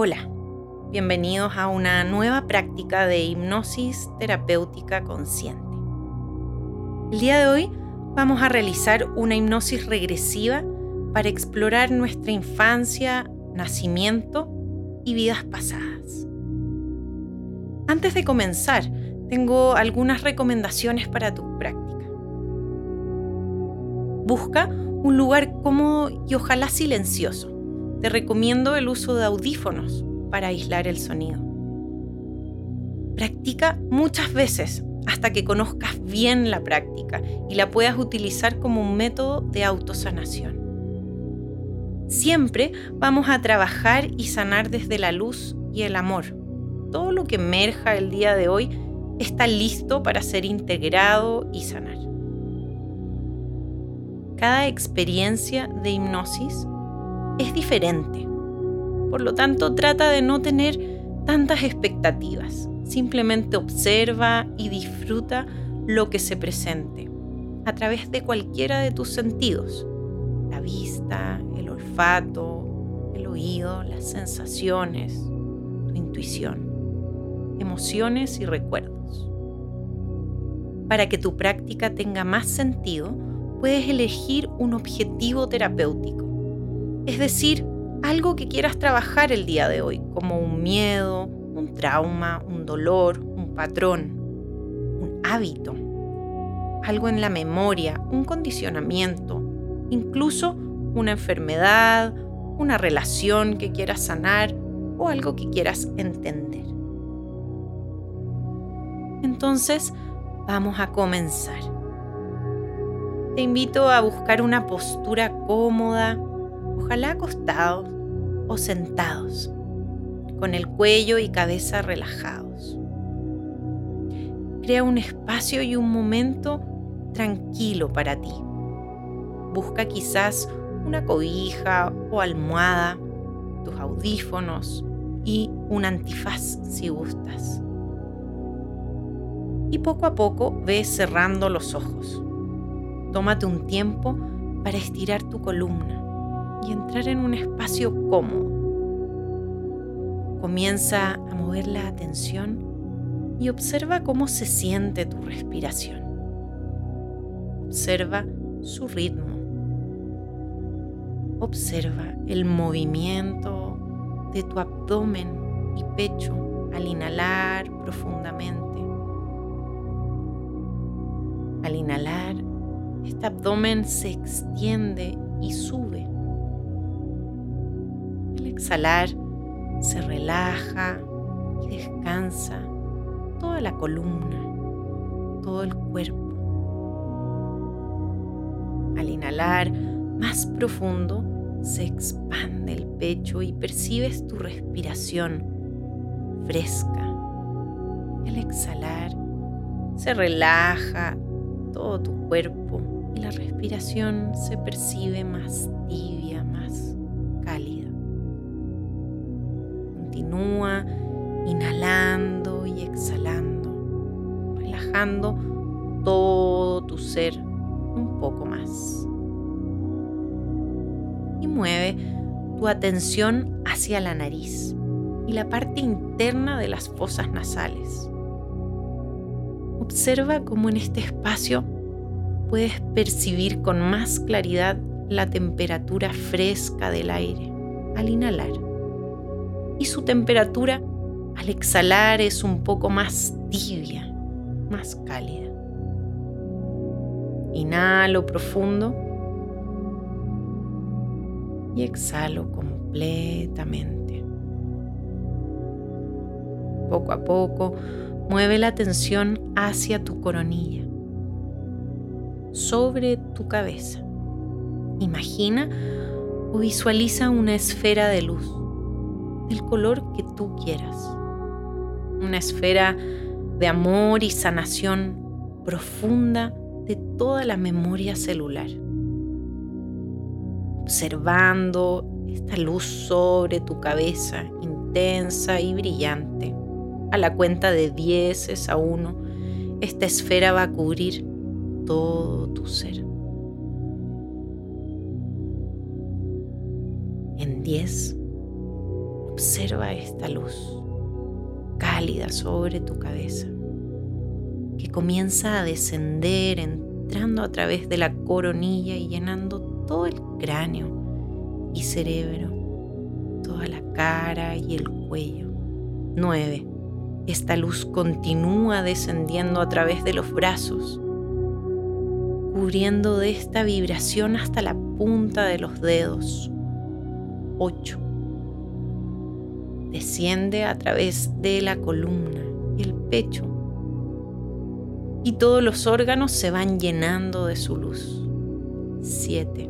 Hola, bienvenidos a una nueva práctica de hipnosis terapéutica consciente. El día de hoy vamos a realizar una hipnosis regresiva para explorar nuestra infancia, nacimiento y vidas pasadas. Antes de comenzar, tengo algunas recomendaciones para tu práctica. Busca un lugar cómodo y ojalá silencioso. Te recomiendo el uso de audífonos para aislar el sonido. Practica muchas veces hasta que conozcas bien la práctica y la puedas utilizar como un método de autosanación. Siempre vamos a trabajar y sanar desde la luz y el amor. Todo lo que emerja el día de hoy está listo para ser integrado y sanar. Cada experiencia de hipnosis es diferente. Por lo tanto, trata de no tener tantas expectativas. Simplemente observa y disfruta lo que se presente a través de cualquiera de tus sentidos. La vista, el olfato, el oído, las sensaciones, tu intuición, emociones y recuerdos. Para que tu práctica tenga más sentido, puedes elegir un objetivo terapéutico, es decir, algo que quieras trabajar el día de hoy, como un miedo, un trauma, un dolor, un patrón, un hábito, algo en la memoria, un condicionamiento, incluso una enfermedad, una relación que quieras sanar o algo que quieras entender. Entonces, vamos a comenzar. Te invito a buscar una postura cómoda, ojalá acostados o sentados, con el cuello y cabeza relajados. Crea un espacio y un momento tranquilo para ti. Busca quizás una cobija o almohada, tus audífonos y un antifaz si gustas. Y poco a poco ves cerrando los ojos. Tómate un tiempo para estirar tu columna y entrar en un espacio cómodo. Comienza a mover la atención y observa cómo se siente tu respiración. Observa su ritmo. Observa el movimiento de tu abdomen y pecho al inhalar profundamente. Al inhalar, este abdomen se extiende y sube. Al exhalar, se relaja y descansa toda la columna, todo el cuerpo. Al inhalar más profundo, se expande el pecho y percibes tu respiración fresca. Al exhalar, se relaja todo tu cuerpo y la respiración se percibe más tibia, Continúa inhalando y exhalando, relajando todo tu ser un poco más. Y mueve tu atención hacia la nariz y la parte interna de las fosas nasales. Observa cómo en este espacio puedes percibir con más claridad la temperatura fresca del aire al inhalar y su temperatura al exhalar es un poco más tibia, más cálida. Inhalo profundo y exhalo completamente. Poco a poco mueve la atención hacia tu coronilla, sobre tu cabeza. Imagina o visualiza una esfera de luz del color que tú quieras. Una esfera de amor y sanación profunda de toda la memoria celular. Observando esta luz sobre tu cabeza, intensa y brillante. A la cuenta de 10 a 1, esta esfera va a cubrir todo tu ser. En 10, Observa esta luz cálida sobre tu cabeza que comienza a descender entrando a través de la coronilla y llenando todo el cráneo y cerebro, toda la cara y el cuello. 9. Esta luz continúa descendiendo a través de los brazos, cubriendo de esta vibración hasta la punta de los dedos. 8. Desciende a través de la columna y el pecho y todos los órganos se van llenando de su luz. 7.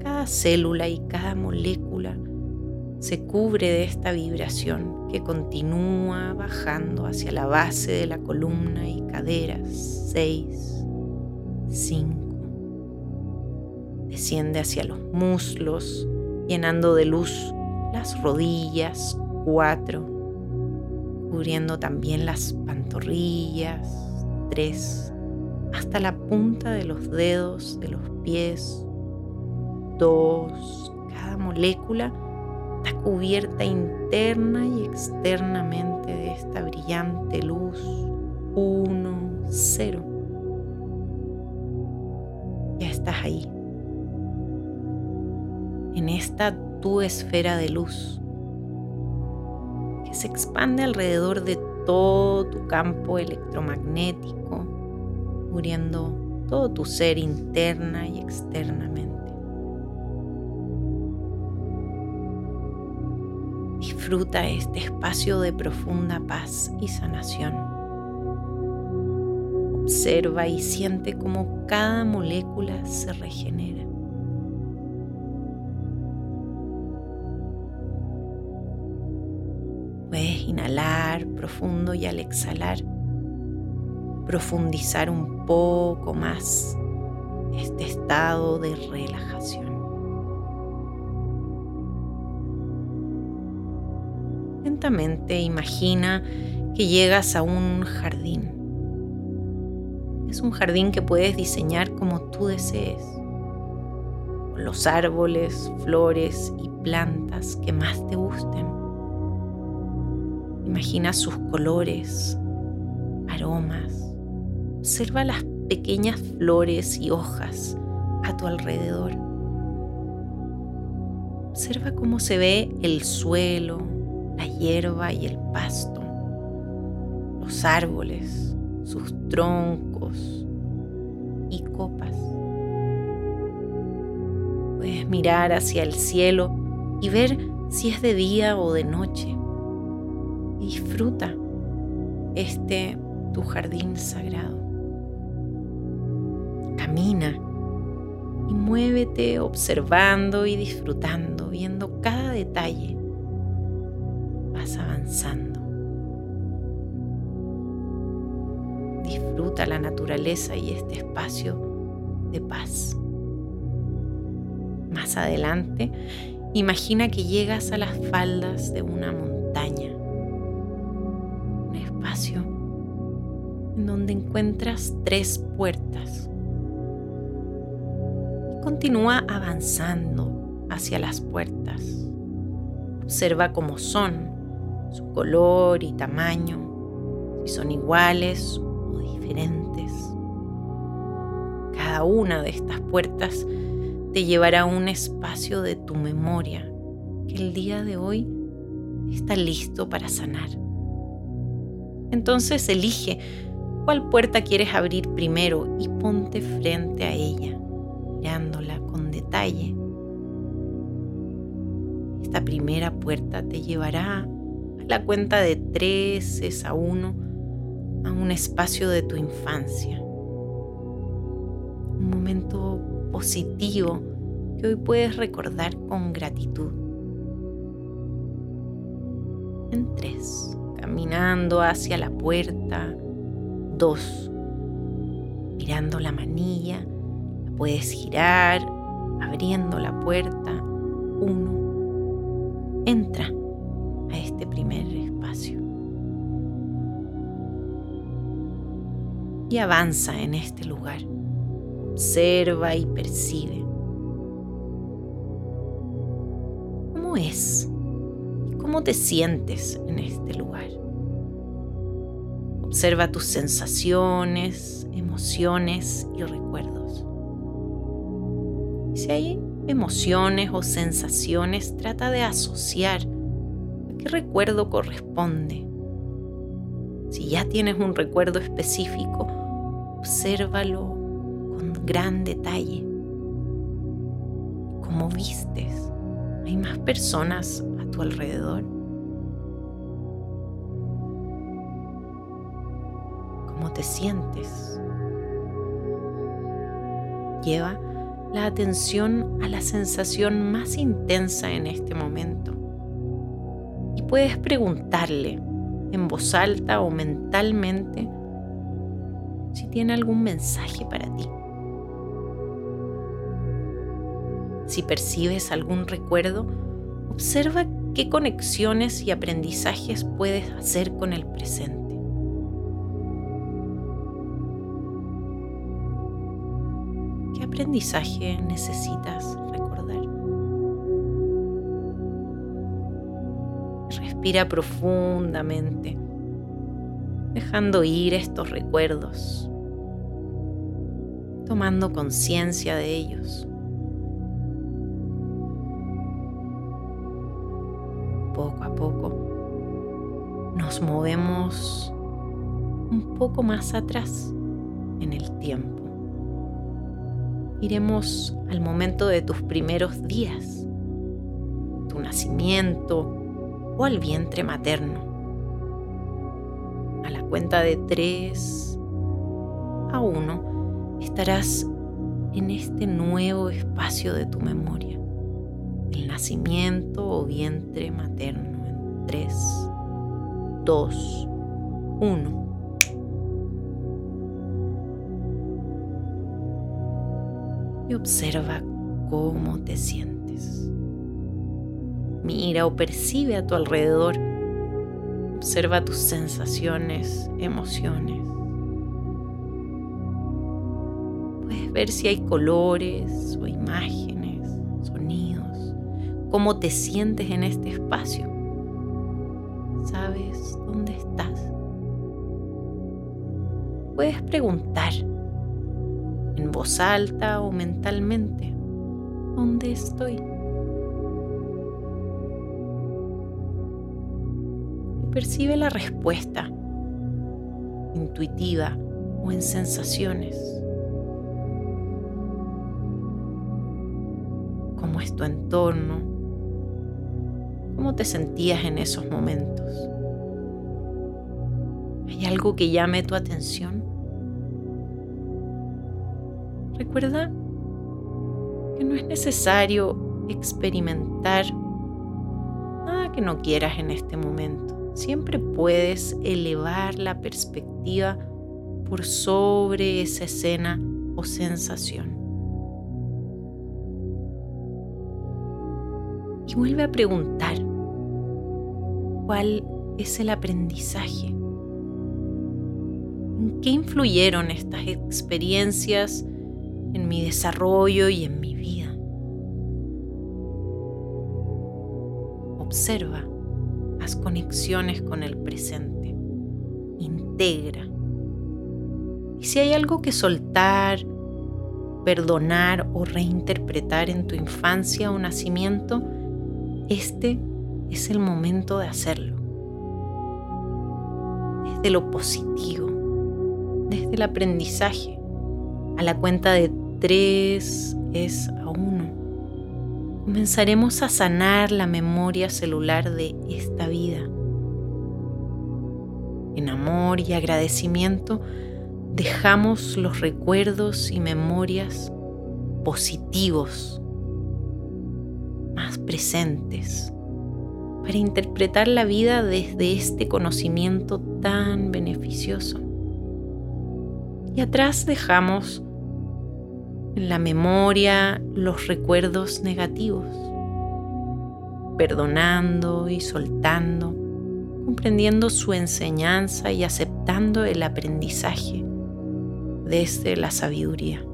Cada célula y cada molécula se cubre de esta vibración que continúa bajando hacia la base de la columna y caderas. 6. 5. Desciende hacia los muslos, llenando de luz las rodillas. 4 cubriendo también las pantorrillas, tres, hasta la punta de los dedos de los pies, dos, cada molécula está cubierta interna y externamente de esta brillante luz, uno, cero. Ya estás ahí, en esta tu esfera de luz se expande alrededor de todo tu campo electromagnético, cubriendo todo tu ser interna y externamente. Disfruta este espacio de profunda paz y sanación. Observa y siente cómo cada molécula se regenera. Inhalar profundo y al exhalar profundizar un poco más este estado de relajación. Lentamente imagina que llegas a un jardín. Es un jardín que puedes diseñar como tú desees, con los árboles, flores y plantas que más te gusten Imagina sus colores, aromas. Observa las pequeñas flores y hojas a tu alrededor. Observa cómo se ve el suelo, la hierba y el pasto, los árboles, sus troncos y copas. Puedes mirar hacia el cielo y ver si es de día o de noche disfruta este tu jardín sagrado. Camina y muévete observando y disfrutando, viendo cada detalle. Vas avanzando. Disfruta la naturaleza y este espacio de paz. Más adelante, imagina que llegas a las faldas de una montaña encuentras tres puertas. Continúa avanzando hacia las puertas. Observa cómo son, su color y tamaño, si son iguales o diferentes. Cada una de estas puertas te llevará a un espacio de tu memoria que el día de hoy está listo para sanar. Entonces elige cuál puerta quieres abrir primero y ponte frente a ella, mirándola con detalle. Esta primera puerta te llevará a la cuenta de tres, es a uno, a un espacio de tu infancia. Un momento positivo que hoy puedes recordar con gratitud. En tres caminando hacia la puerta. Dos, mirando la manilla, la puedes girar, abriendo la puerta. Uno, entra a este primer espacio. Y avanza en este lugar. Observa y percibe. ¿Cómo es cómo te sientes en este lugar. Observa tus sensaciones, emociones y recuerdos. Si hay emociones o sensaciones, trata de asociar a qué recuerdo corresponde. Si ya tienes un recuerdo específico, obsérvalo con gran detalle. ¿Cómo vistes? ¿Hay más personas a tu alrededor? Te sientes? Lleva la atención a la sensación más intensa en este momento. Y puedes preguntarle en voz alta o mentalmente si tiene algún mensaje para ti. Si percibes algún recuerdo, observa qué conexiones y aprendizajes puedes hacer con el presente. Aprendizaje necesitas recordar? Respira profundamente, dejando ir estos recuerdos, tomando conciencia de ellos. Poco a poco nos movemos un poco más atrás en el tiempo iremos al momento de tus primeros días, tu nacimiento o al vientre materno. A la cuenta de tres a uno estarás en este nuevo espacio de tu memoria, el nacimiento o vientre materno en tres, dos, uno. Y observa cómo te sientes. Mira o percibe a tu alrededor. Observa tus sensaciones, emociones. Puedes ver si hay colores o imágenes, sonidos, cómo te sientes en este espacio. ¿Sabes dónde estás? Puedes preguntar voz alta o mentalmente. ¿Dónde estoy? Y percibe la respuesta, intuitiva o en sensaciones. ¿Cómo es tu entorno? ¿Cómo te sentías en esos momentos? ¿Hay algo que llame tu atención? Recuerda que no es necesario experimentar nada que no quieras en este momento. Siempre puedes elevar la perspectiva por sobre esa escena o sensación. Y vuelve a preguntar, ¿cuál es el aprendizaje? ¿En qué influyeron estas experiencias en mi desarrollo y en mi vida. Observa, haz conexiones con el presente, integra. Y si hay algo que soltar, perdonar o reinterpretar en tu infancia o nacimiento, este es el momento de hacerlo. Desde lo positivo, desde el aprendizaje, a la cuenta de 3 es a 1. Comenzaremos a sanar la memoria celular de esta vida. En amor y agradecimiento dejamos los recuerdos y memorias positivos, más presentes, para interpretar la vida desde este conocimiento tan beneficioso. Y atrás dejamos en la memoria los recuerdos negativos, perdonando y soltando, comprendiendo su enseñanza y aceptando el aprendizaje desde la sabiduría.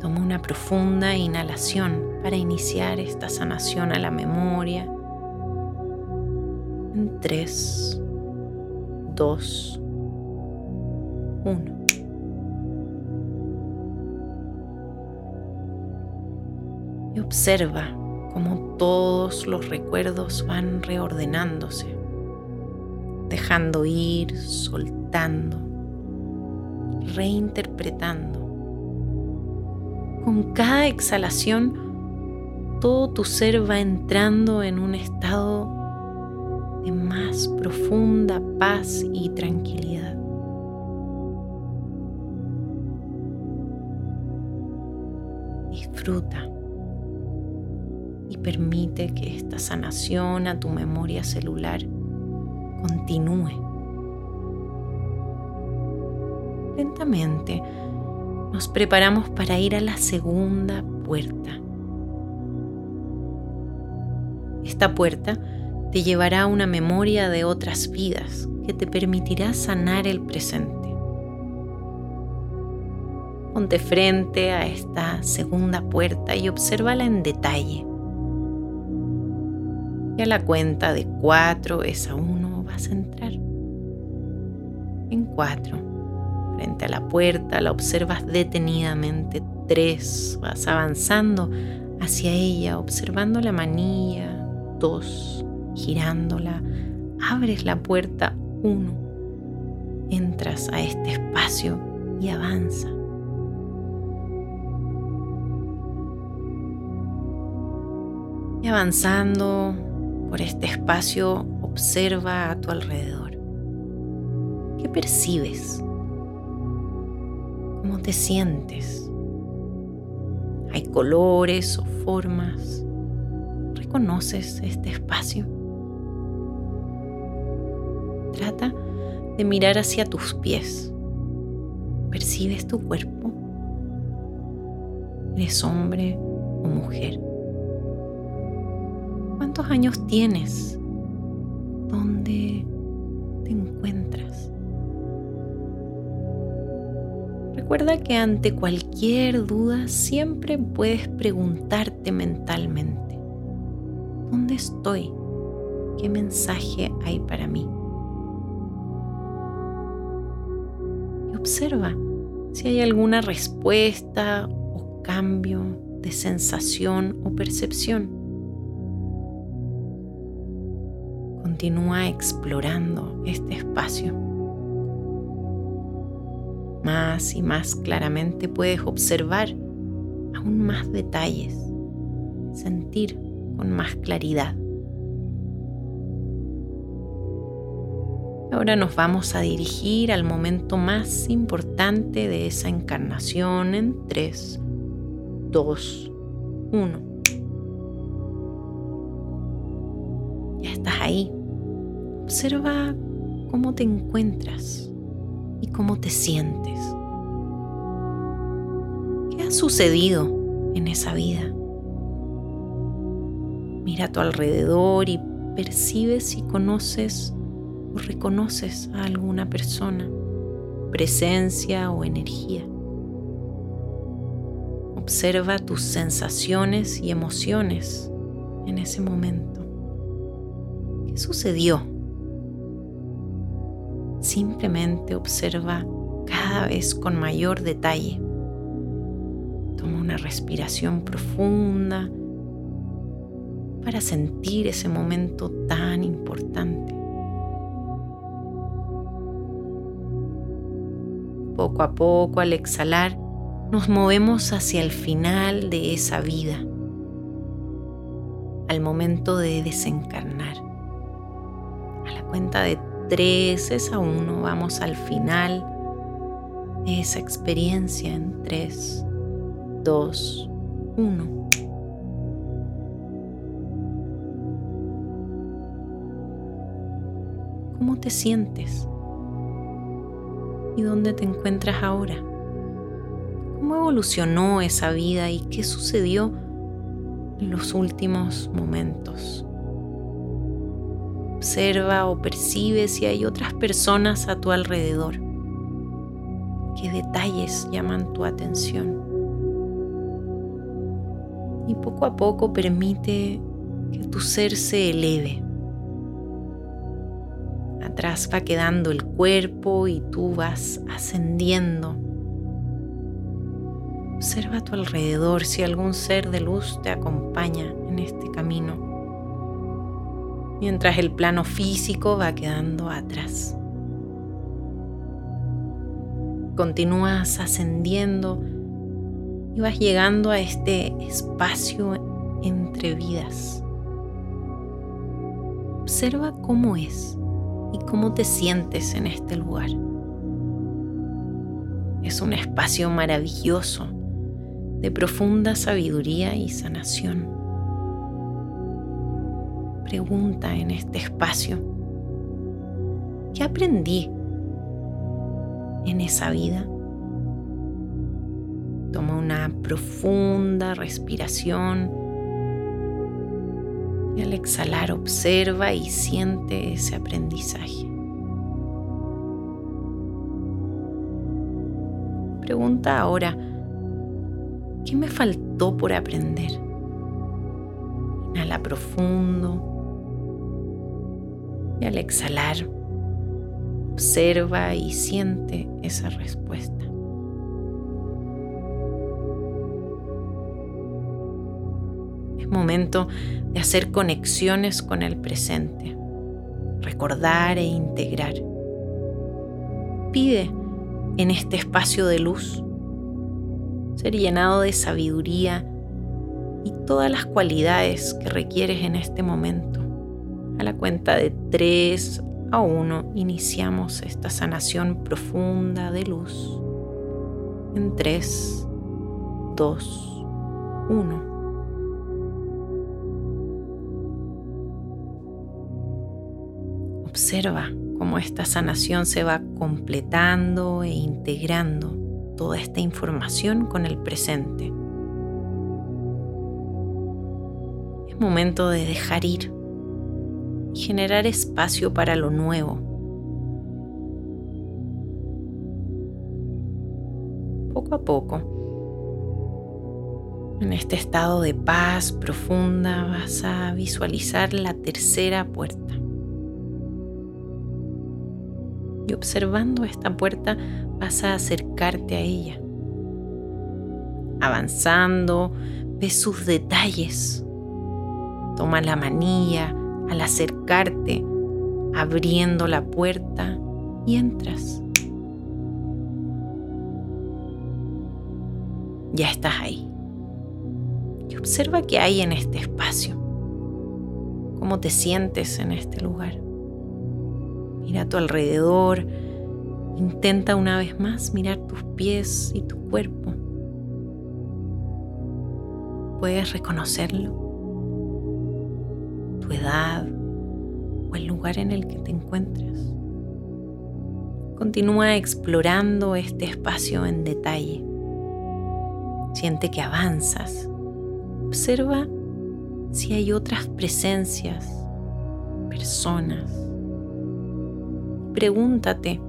Toma una profunda inhalación para iniciar esta sanación a la memoria. En 3, 2, 1. Y observa cómo todos los recuerdos van reordenándose, dejando ir, soltando, reinterpretando. Con cada exhalación, todo tu ser va entrando en un estado de más profunda paz y tranquilidad. Disfruta permite que esta sanación a tu memoria celular continúe. Lentamente nos preparamos para ir a la segunda puerta. Esta puerta te llevará a una memoria de otras vidas que te permitirá sanar el presente. Ponte frente a esta segunda puerta y obsérvala en detalle. Y a la cuenta de cuatro, esa uno, vas a entrar. En cuatro, frente a la puerta, la observas detenidamente. Tres, vas avanzando hacia ella, observando la manilla. Dos, girándola. Abres la puerta. Uno, entras a este espacio y avanza. Y avanzando, por este espacio, observa a tu alrededor. ¿Qué percibes? ¿Cómo te sientes? ¿Hay colores o formas? ¿Reconoces este espacio? Trata de mirar hacia tus pies. ¿Percibes tu cuerpo? ¿Eres hombre o mujer? ¿Cuántos años tienes? ¿Dónde te encuentras? Recuerda que ante cualquier duda siempre puedes preguntarte mentalmente, ¿dónde estoy? ¿Qué mensaje hay para mí? Y observa si hay alguna respuesta o cambio de sensación o percepción. Continúa explorando este espacio. Más y más claramente puedes observar aún más detalles, sentir con más claridad. Ahora nos vamos a dirigir al momento más importante de esa encarnación en 3, 2, 1. Ya estás ahí, Observa cómo te encuentras y cómo te sientes. ¿Qué ha sucedido en esa vida? Mira a tu alrededor y percibe si conoces o reconoces a alguna persona, presencia o energía. Observa tus sensaciones y emociones en ese momento. ¿Qué sucedió? Simplemente observa cada vez con mayor detalle. Toma una respiración profunda para sentir ese momento tan importante. Poco a poco, al exhalar, nos movemos hacia el final de esa vida, al momento de desencarnar. A la cuenta de 3 es a 1, vamos al final de esa experiencia en 3, 2, 1. ¿Cómo te sientes? ¿Y dónde te encuentras ahora? ¿Cómo evolucionó esa vida y qué sucedió en los últimos momentos? Observa o percibe si hay otras personas a tu alrededor. ¿Qué detalles llaman tu atención? Y poco a poco permite que tu ser se eleve. Atrás va quedando el cuerpo y tú vas ascendiendo. Observa a tu alrededor si algún ser de luz te acompaña en este camino, mientras el plano físico va quedando atrás. Continúas ascendiendo y vas llegando a este espacio entre vidas. Observa cómo es y cómo te sientes en este lugar. Es un espacio maravilloso de profunda sabiduría y sanación. Pregunta en este espacio, ¿qué aprendí en esa vida? Toma una profunda respiración y al exhalar observa y siente ese aprendizaje. Pregunta ahora, ¿qué me faltó por aprender? Inhala profundo al exhalar observa y siente esa respuesta. Es momento de hacer conexiones con el presente, recordar e integrar. Pide en este espacio de luz ser llenado de sabiduría y todas las cualidades que requieres en este momento. A la cuenta de 3 a 1 iniciamos esta sanación profunda de luz. En 3, 2, 1. Observa cómo esta sanación se va completando e integrando toda esta información con el presente. Es momento de dejar ir generar espacio para lo nuevo. Poco a poco, en este estado de paz profunda vas a visualizar la tercera puerta y observando esta puerta vas a acercarte a ella. Avanzando, ves sus detalles. Toma la manilla al acercarte, abriendo la puerta y entras. Ya estás ahí. Y observa qué hay en este espacio. Cómo te sientes en este lugar. Mira a tu alrededor. Intenta una vez más mirar tus pies y tu cuerpo. ¿Puedes reconocerlo? Tu edad o el lugar en el que te encuentras. Continúa explorando este espacio en detalle. Siente que avanzas. Observa si hay otras presencias, personas, pregúntate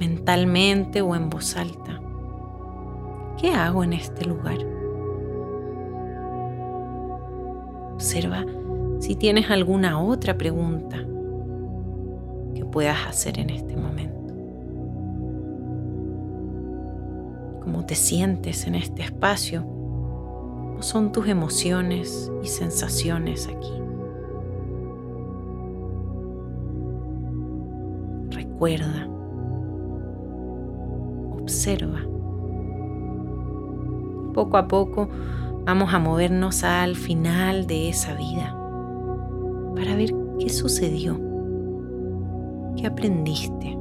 mentalmente o en voz alta, ¿qué hago en este lugar? Observa si tienes alguna otra pregunta que puedas hacer en este momento. ¿Cómo te sientes en este espacio? ¿Cómo son tus emociones y sensaciones aquí? recuerda, observa. Poco a poco vamos a movernos al final de esa vida para ver qué sucedió, qué aprendiste.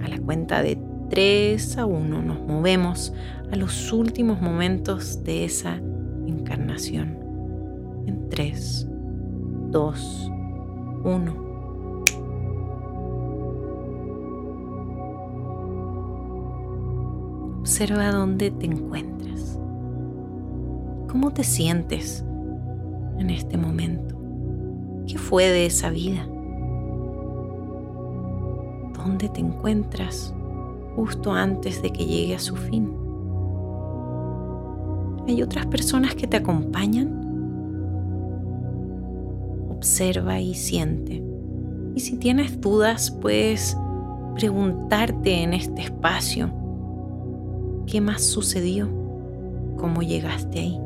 A la cuenta de 3 a 1 nos movemos a los últimos momentos de esa encarnación. En 3, 2, 1. Observa dónde te encuentras. ¿Cómo te sientes en este momento? ¿Qué fue de esa vida? ¿Dónde te encuentras justo antes de que llegue a su fin? ¿Hay otras personas que te acompañan? Observa y siente. Y si tienes dudas, puedes preguntarte en este espacio, ¿qué más sucedió? ¿Cómo llegaste ahí?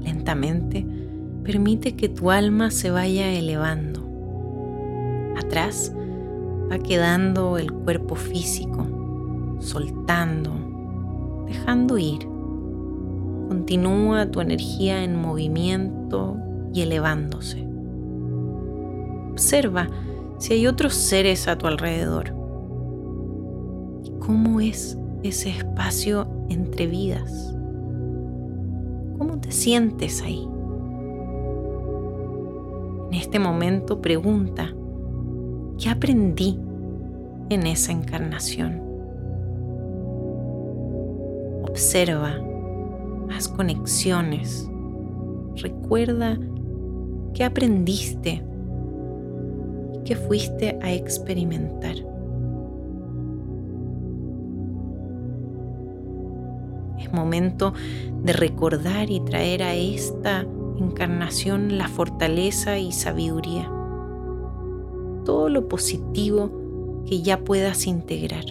Lentamente, permite que tu alma se vaya elevando. Atrás va quedando el cuerpo físico, soltando, dejando ir. Continúa tu energía en movimiento y elevándose. Observa si hay otros seres a tu alrededor. ¿Y cómo es ese espacio entre vidas? ¿Cómo te sientes ahí? En este momento pregunta, ¿qué aprendí en esa encarnación? Observa, haz conexiones, recuerda qué aprendiste y qué fuiste a experimentar. Es momento de recordar y traer a esta encarnación la fortaleza y sabiduría. Todo lo positivo que ya puedas integrar.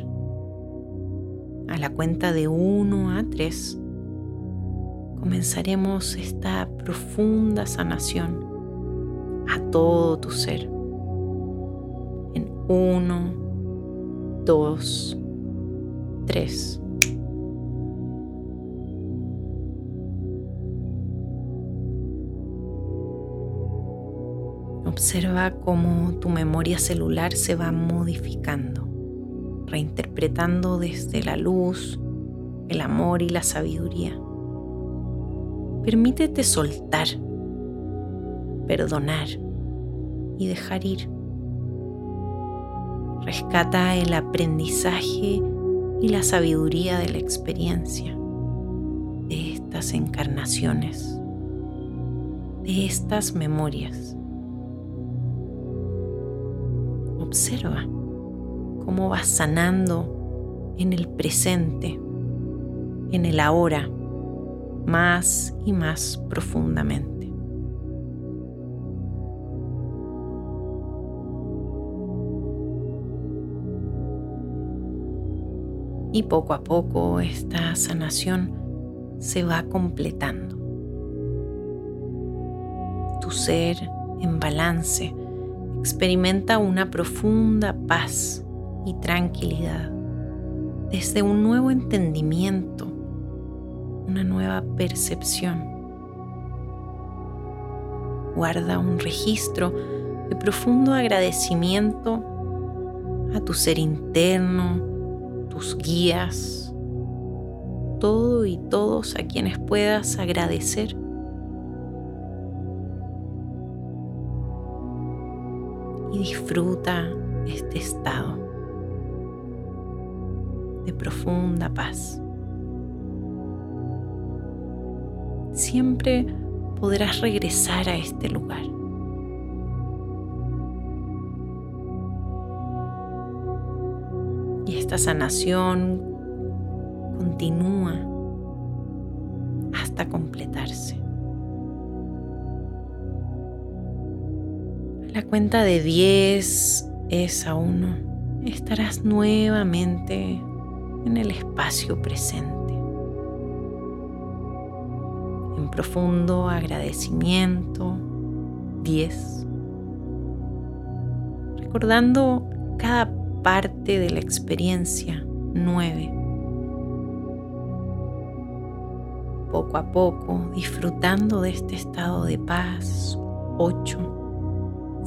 A la cuenta de 1 a 3 comenzaremos esta profunda sanación a todo tu ser. En 1, 2, 3. Observa cómo tu memoria celular se va modificando, reinterpretando desde la luz, el amor y la sabiduría. Permítete soltar, perdonar y dejar ir. Rescata el aprendizaje y la sabiduría de la experiencia, de estas encarnaciones, de estas memorias. Observa cómo vas sanando en el presente, en el ahora, más y más profundamente. Y poco a poco esta sanación se va completando. Tu ser en balance experimenta una profunda paz y tranquilidad desde un nuevo entendimiento, una nueva percepción. Guarda un registro de profundo agradecimiento a tu ser interno, tus guías, todo y todos a quienes puedas agradecer disfruta este estado de profunda paz. Siempre podrás regresar a este lugar. Y esta sanación continúa hasta completarse. La cuenta de 10 es a 1. Estarás nuevamente en el espacio presente. En profundo agradecimiento. 10. Recordando cada parte de la experiencia. 9. Poco a poco, disfrutando de este estado de paz. 8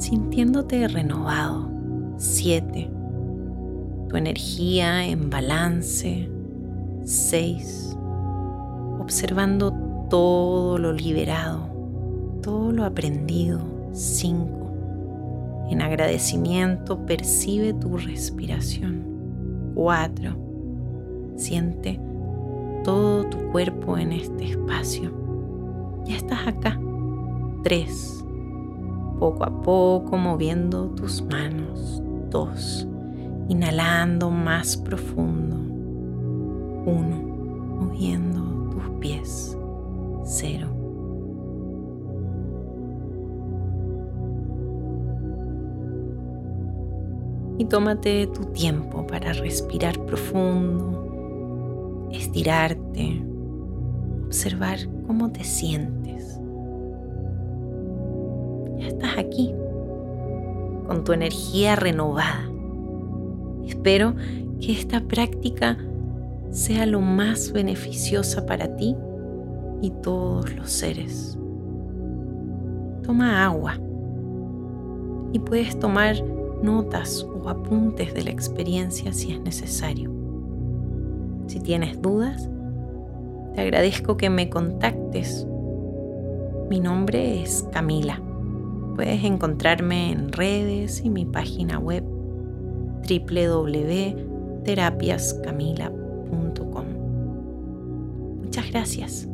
sintiéndote renovado. 7. Tu energía en balance. 6. Observando todo lo liberado, todo lo aprendido. 5. En agradecimiento percibe tu respiración. 4. Siente todo tu cuerpo en este espacio. Ya estás acá. 3 poco a poco moviendo tus manos. Dos. Inhalando más profundo. Uno. moviendo tus pies. Cero. Y tómate tu tiempo para respirar profundo, estirarte, observar cómo te sientes. Ya estás aquí, con tu energía renovada. Espero que esta práctica sea lo más beneficiosa para ti y todos los seres. Toma agua y puedes tomar notas o apuntes de la experiencia si es necesario. Si tienes dudas, te agradezco que me contactes. Mi nombre es Camila. Puedes encontrarme en redes y mi página web www.terapiascamila.com. Muchas gracias.